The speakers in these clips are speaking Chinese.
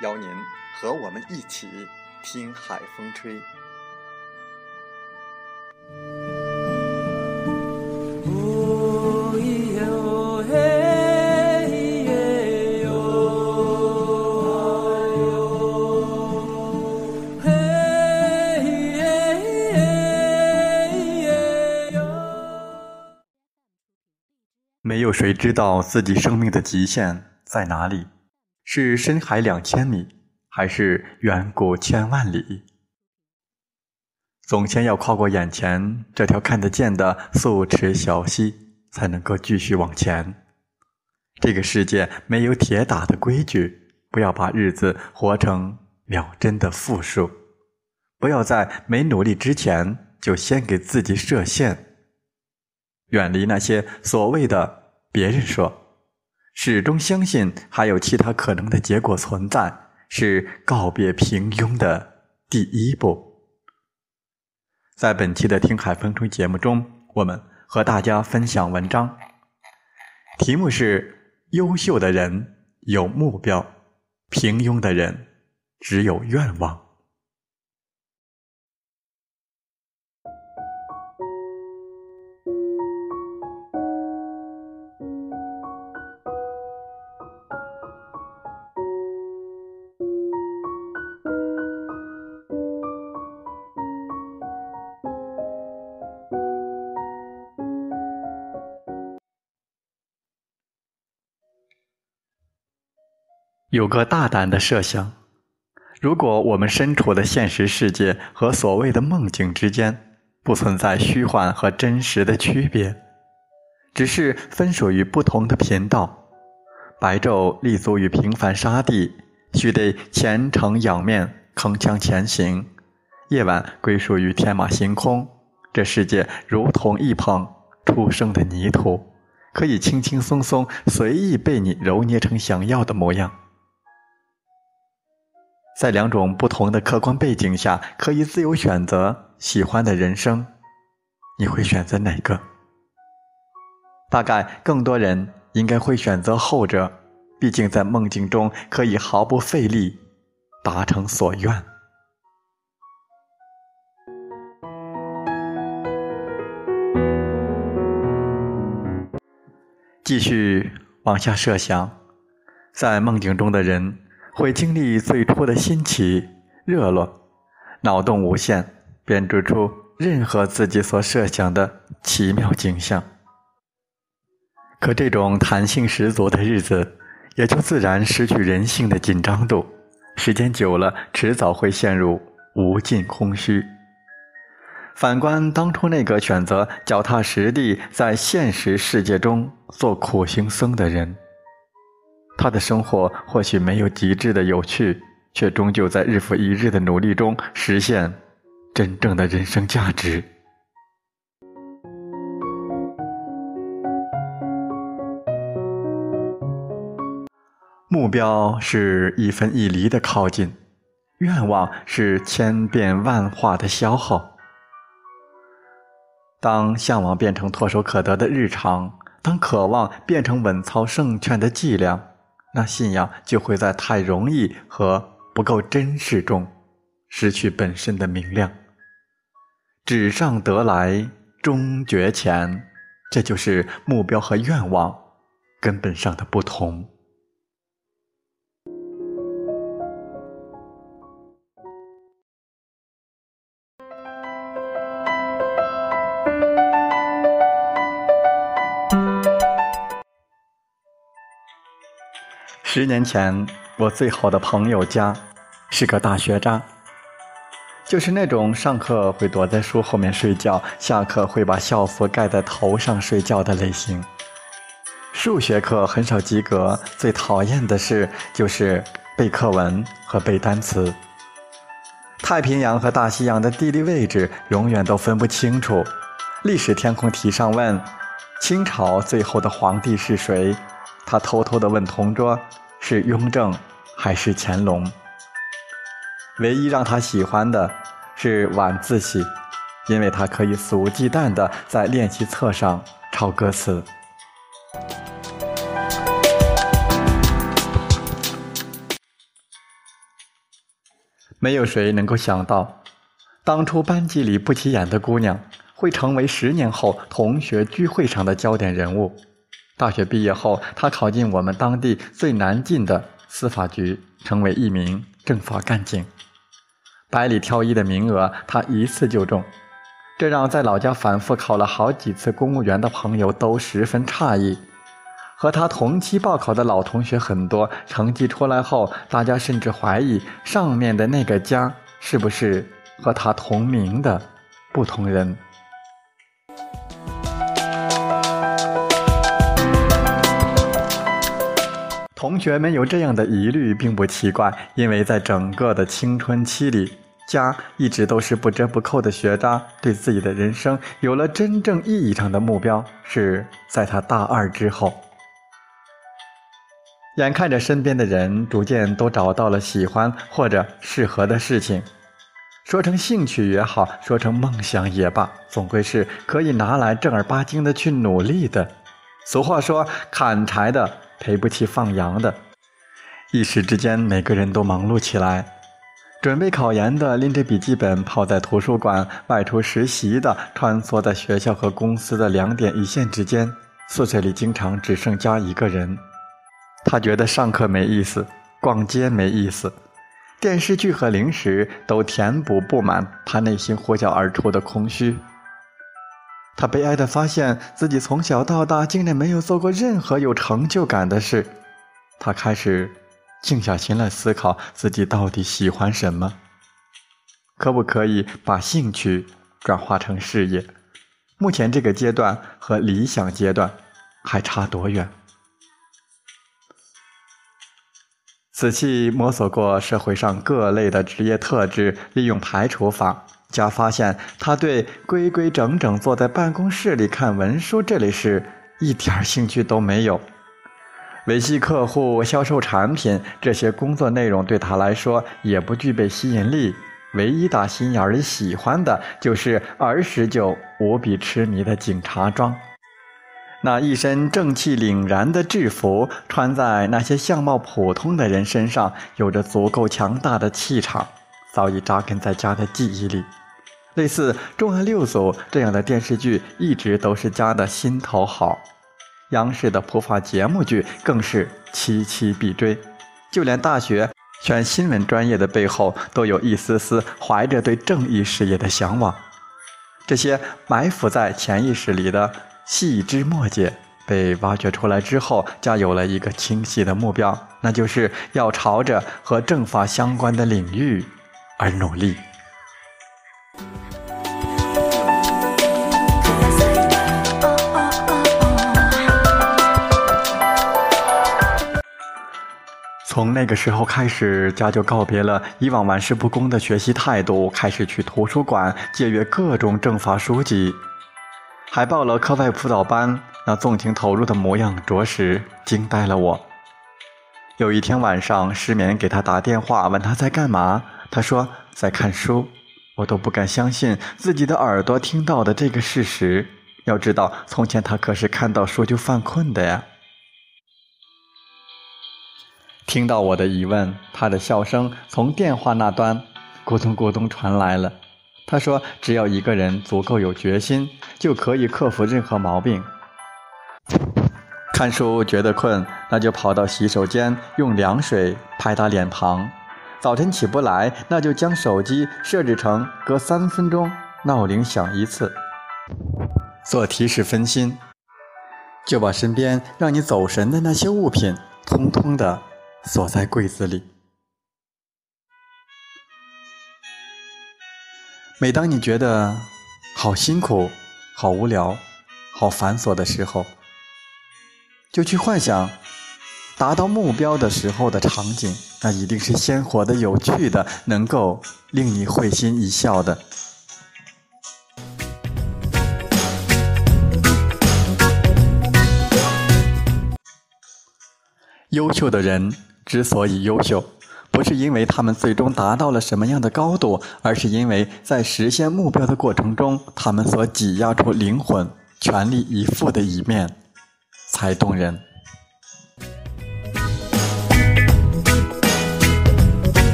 邀您和我们一起听海风吹。没有谁知道自己生命的极限在哪里。是深海两千米，还是远古千万里？总先要跨过眼前这条看得见的素池小溪，才能够继续往前。这个世界没有铁打的规矩，不要把日子活成秒针的负数，不要在没努力之前就先给自己设限，远离那些所谓的别人说。始终相信还有其他可能的结果存在，是告别平庸的第一步。在本期的《听海风吹》节目中，我们和大家分享文章，题目是“优秀的人有目标，平庸的人只有愿望”。有个大胆的设想：如果我们身处的现实世界和所谓的梦境之间不存在虚幻和真实的区别，只是分属于不同的频道，白昼立足于平凡沙地，须得虔诚仰面，铿锵前行；夜晚归属于天马行空，这世界如同一捧初生的泥土，可以轻轻松松、随意被你揉捏成想要的模样。在两种不同的客观背景下，可以自由选择喜欢的人生，你会选择哪个？大概更多人应该会选择后者，毕竟在梦境中可以毫不费力达成所愿。继续往下设想，在梦境中的人。会经历最初的新奇、热络，脑洞无限，编织出任何自己所设想的奇妙景象。可这种弹性十足的日子，也就自然失去人性的紧张度。时间久了，迟早会陷入无尽空虚。反观当初那个选择脚踏实地在现实世界中做苦行僧的人。他的生活或许没有极致的有趣，却终究在日复一日的努力中实现真正的人生价值。目标是一分一厘的靠近，愿望是千变万化的消耗。当向往变成唾手可得的日常，当渴望变成稳操胜券的伎俩。那信仰就会在太容易和不够真实中失去本身的明亮。纸上得来终觉浅，这就是目标和愿望根本上的不同。十年前，我最好的朋友家是个大学渣，就是那种上课会躲在书后面睡觉，下课会把校服盖在头上睡觉的类型。数学课很少及格，最讨厌的事就是背课文和背单词。太平洋和大西洋的地理位置永远都分不清楚。历史天空题上问：清朝最后的皇帝是谁？他偷偷地问同桌。是雍正还是乾隆？唯一让他喜欢的是晚自习，因为他可以肆无忌惮地在练习册上抄歌词。没有谁能够想到，当初班级里不起眼的姑娘，会成为十年后同学聚会上的焦点人物。大学毕业后，他考进我们当地最难进的司法局，成为一名政法干警。百里挑一的名额，他一次就中，这让在老家反复考了好几次公务员的朋友都十分诧异。和他同期报考的老同学很多，成绩出来后，大家甚至怀疑上面的那个家是不是和他同名的不同人。同学们有这样的疑虑并不奇怪，因为在整个的青春期里，家一直都是不折不扣的学渣。对自己的人生有了真正意义上的目标，是在他大二之后。眼看着身边的人逐渐都找到了喜欢或者适合的事情，说成兴趣也好，说成梦想也罢，总归是可以拿来正儿八经的去努力的。俗话说：“砍柴的。”赔不起放羊的，一时之间，每个人都忙碌起来。准备考研的拎着笔记本泡在图书馆，外出实习的穿梭在学校和公司的两点一线之间。宿舍里经常只剩家一个人。他觉得上课没意思，逛街没意思，电视剧和零食都填补不满他内心呼啸而出的空虚。他悲哀地发现自己从小到大竟然没有做过任何有成就感的事。他开始静下心来思考自己到底喜欢什么，可不可以把兴趣转化成事业？目前这个阶段和理想阶段还差多远？仔细摸索过社会上各类的职业特质，利用排除法。家发现他对规规整整坐在办公室里看文书这类事一点兴趣都没有，维系客户、销售产品这些工作内容对他来说也不具备吸引力。唯一打心眼里喜欢的就是儿时就无比痴迷的警察装，那一身正气凛然的制服穿在那些相貌普通的人身上，有着足够强大的气场，早已扎根在家的记忆里。类似《重案六组》这样的电视剧一直都是家的心头好，央视的普法节目剧更是期期必追，就连大学选新闻专业的背后都有一丝丝怀着对正义事业的向往。这些埋伏在潜意识里的细枝末节被挖掘出来之后，家有了一个清晰的目标，那就是要朝着和政法相关的领域而努力。从那个时候开始，家就告别了以往玩世不恭的学习态度，开始去图书馆借阅各种政法书籍，还报了课外辅导班。那纵情投入的模样，着实惊呆了我。有一天晚上，失眠给他打电话，问他在干嘛，他说在看书。我都不敢相信自己的耳朵听到的这个事实。要知道，从前他可是看到书就犯困的呀。听到我的疑问，他的笑声从电话那端咕咚咕咚传来了。他说：“只要一个人足够有决心，就可以克服任何毛病。看书觉得困，那就跑到洗手间用凉水拍打脸庞；早晨起不来，那就将手机设置成隔三分钟闹铃响一次，做提示分心。就把身边让你走神的那些物品，通通的锁在柜子里。每当你觉得好辛苦、好无聊、好繁琐的时候，就去幻想达到目标的时候的场景，那一定是鲜活的、有趣的，能够令你会心一笑的。优秀的人之所以优秀，不是因为他们最终达到了什么样的高度，而是因为在实现目标的过程中，他们所挤压出灵魂、全力以赴的一面，才动人。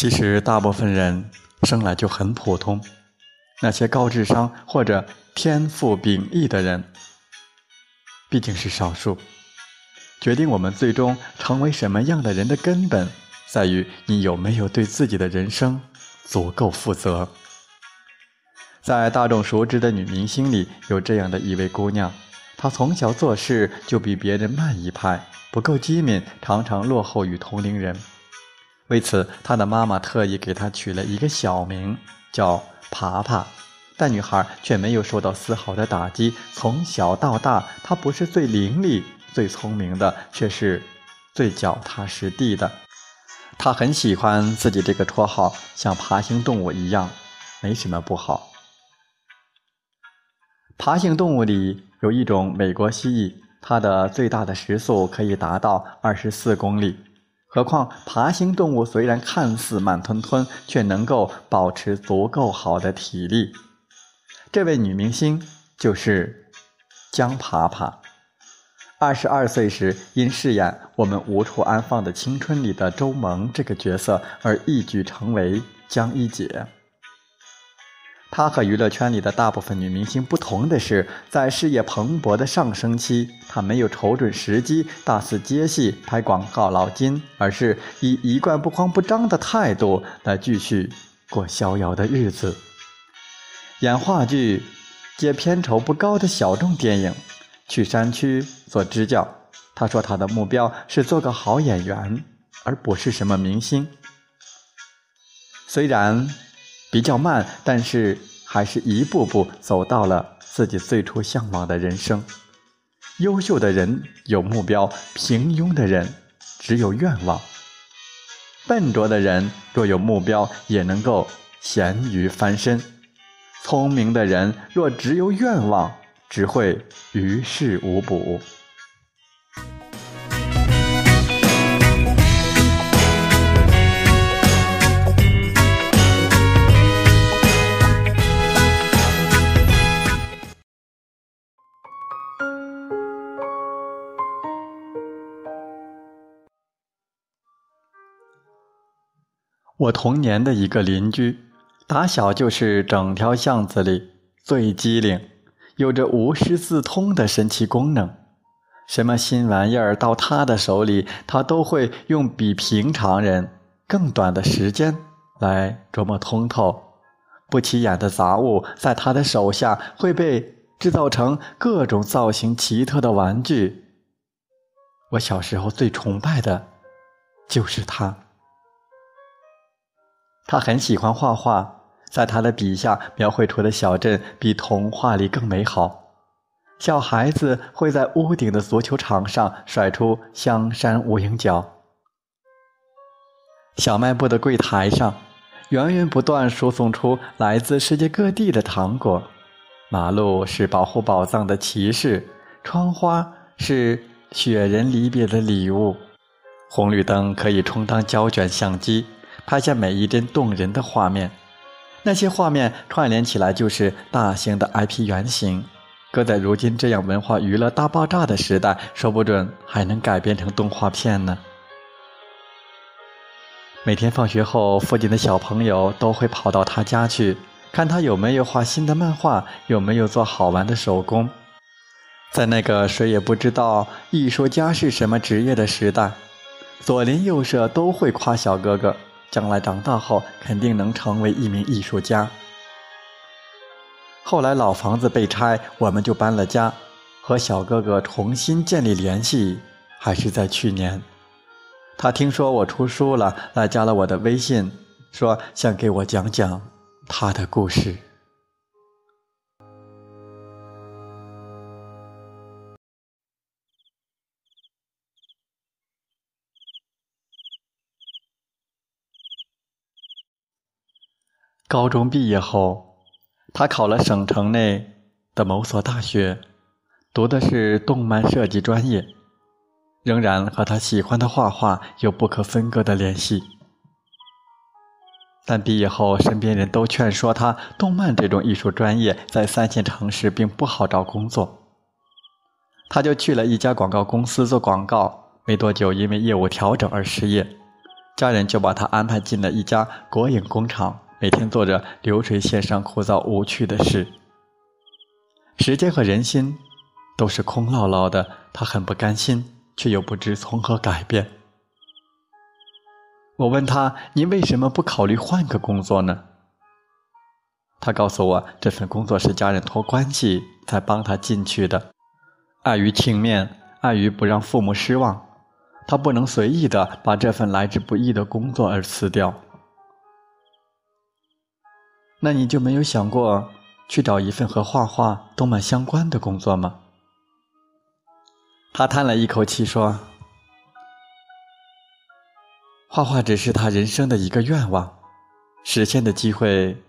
其实，大部分人生来就很普通，那些高智商或者天赋秉异的人。毕竟是少数，决定我们最终成为什么样的人的根本，在于你有没有对自己的人生足够负责。在大众熟知的女明星里，有这样的一位姑娘，她从小做事就比别人慢一拍，不够机敏，常常落后于同龄人。为此，他的妈妈特意给他取了一个小名，叫“爬爬”。但女孩却没有受到丝毫的打击。从小到大，她不是最伶俐、最聪明的，却是最脚踏实地的。她很喜欢自己这个绰号，像爬行动物一样，没什么不好。爬行动物里有一种美国蜥蜴，它的最大的时速可以达到二十四公里。何况，爬行动物虽然看似慢吞吞，却能够保持足够好的体力。这位女明星就是江爬爬。二十二岁时，因饰演《我们无处安放的青春》里的周萌这个角色而一举成为江一姐。她和娱乐圈里的大部分女明星不同的是，在事业蓬勃的上升期，她没有瞅准时机大肆接戏、拍广告捞金，而是以一贯不慌不张的态度来继续过逍遥的日子。演话剧，接片酬不高的小众电影，去山区做支教。她说她的目标是做个好演员，而不是什么明星。虽然比较慢，但是还是一步步走到了自己最初向往的人生。优秀的人有目标，平庸的人只有愿望。笨拙的人若有目标，也能够咸鱼翻身。聪明的人若只有愿望，只会于事无补。我童年的一个邻居。打小就是整条巷子里最机灵，有着无师自通的神奇功能。什么新玩意儿到他的手里，他都会用比平常人更短的时间来琢磨通透。不起眼的杂物在他的手下会被制造成各种造型奇特的玩具。我小时候最崇拜的就是他。他很喜欢画画。在他的笔下描绘出的小镇比童话里更美好。小孩子会在屋顶的足球场上甩出香山无影脚。小卖部的柜台上，源源不断输送出来自世界各地的糖果。马路是保护宝藏的骑士，窗花是雪人离别的礼物。红绿灯可以充当胶卷相机，拍下每一帧动人的画面。那些画面串联起来就是大型的 IP 原型，搁在如今这样文化娱乐大爆炸的时代，说不准还能改编成动画片呢。每天放学后，附近的小朋友都会跑到他家去，看他有没有画新的漫画，有没有做好玩的手工。在那个谁也不知道艺术家是什么职业的时代，左邻右舍都会夸小哥哥，将来长大后肯定能成为一名艺术家。后来老房子被拆，我们就搬了家，和小哥哥重新建立联系，还是在去年。他听说我出书了，来加了我的微信，说想给我讲讲他的故事。高中毕业后。他考了省城内的某所大学，读的是动漫设计专业，仍然和他喜欢的画画有不可分割的联系。但毕业后，身边人都劝说他，动漫这种艺术专业在三线城市并不好找工作。他就去了一家广告公司做广告，没多久因为业务调整而失业，家人就把他安排进了一家国营工厂。每天做着流水线上枯燥无趣的事，时间和人心都是空落落的，他很不甘心，却又不知从何改变。我问他：“你为什么不考虑换个工作呢？”他告诉我，这份工作是家人托关系才帮他进去的，碍于情面，碍于不让父母失望，他不能随意的把这份来之不易的工作而辞掉。那你就没有想过去找一份和画画、动漫相关的工作吗？他叹了一口气说：“画画只是他人生的一个愿望，实现的机会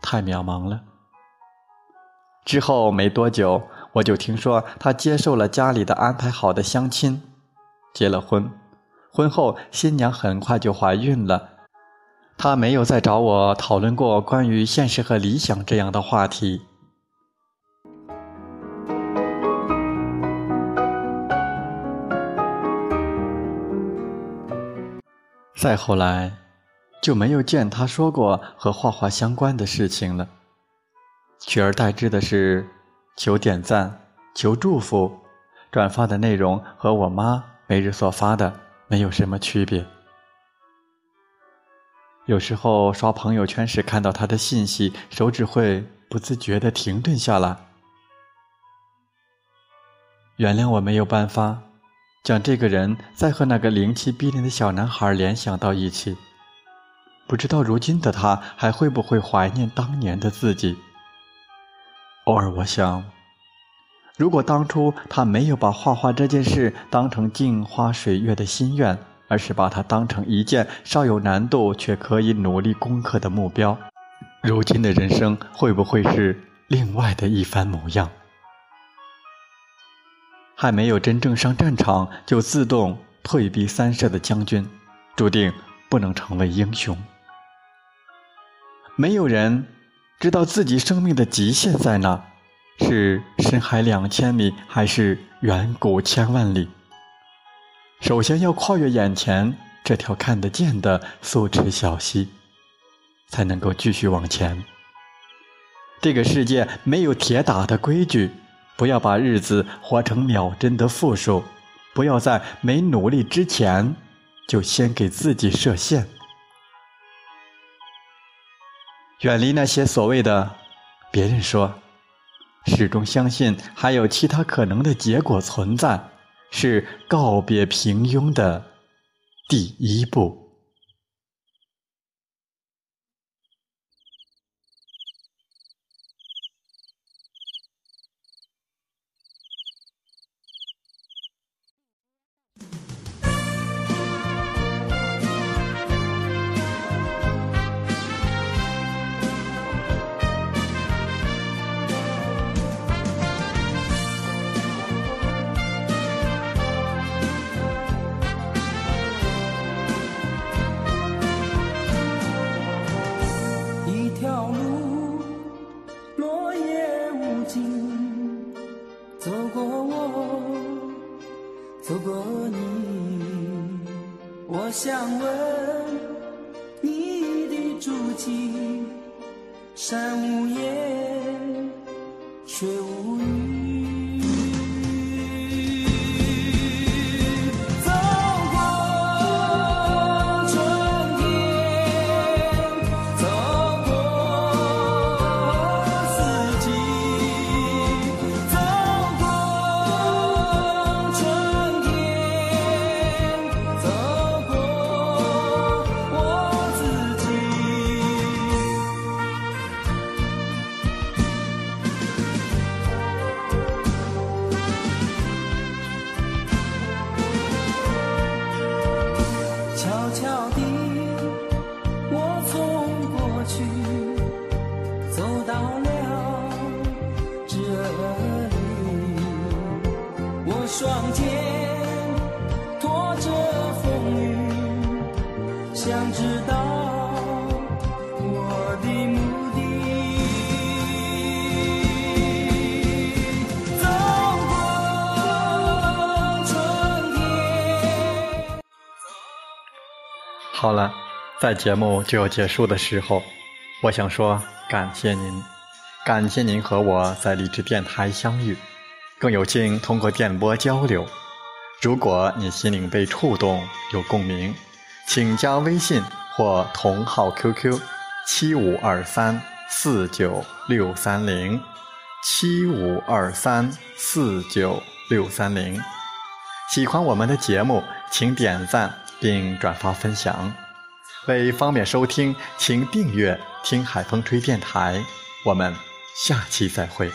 太渺茫了。”之后没多久，我就听说他接受了家里的安排好的相亲，结了婚。婚后，新娘很快就怀孕了。他没有再找我讨论过关于现实和理想这样的话题。再后来，就没有见他说过和画画相关的事情了，取而代之的是求点赞、求祝福，转发的内容和我妈每日所发的没有什么区别。有时候刷朋友圈时看到他的信息，手指会不自觉地停顿下来。原谅我没有办法将这个人再和那个灵气逼人的小男孩联想到一起。不知道如今的他还会不会怀念当年的自己。偶尔我想，如果当初他没有把画画这件事当成镜花水月的心愿。而是把它当成一件稍有难度却可以努力攻克的目标，如今的人生会不会是另外的一番模样？还没有真正上战场就自动退避三舍的将军，注定不能成为英雄。没有人知道自己生命的极限在哪，是深海两千米，还是远古千万里？首先要跨越眼前这条看得见的素池小溪，才能够继续往前。这个世界没有铁打的规矩，不要把日子活成秒针的负数，不要在没努力之前就先给自己设限。远离那些所谓的“别人说”，始终相信还有其他可能的结果存在。是告别平庸的第一步。想问你的足迹山无言，水无语。好了，在节目就要结束的时候，我想说感谢您，感谢您和我在励志电台相遇。更有幸通过电波交流。如果你心灵被触动，有共鸣，请加微信或同号 QQ：七五二三四九六三零七五二三四九六三零。喜欢我们的节目，请点赞并转发分享。为方便收听，请订阅“听海风吹电台”。我们下期再会。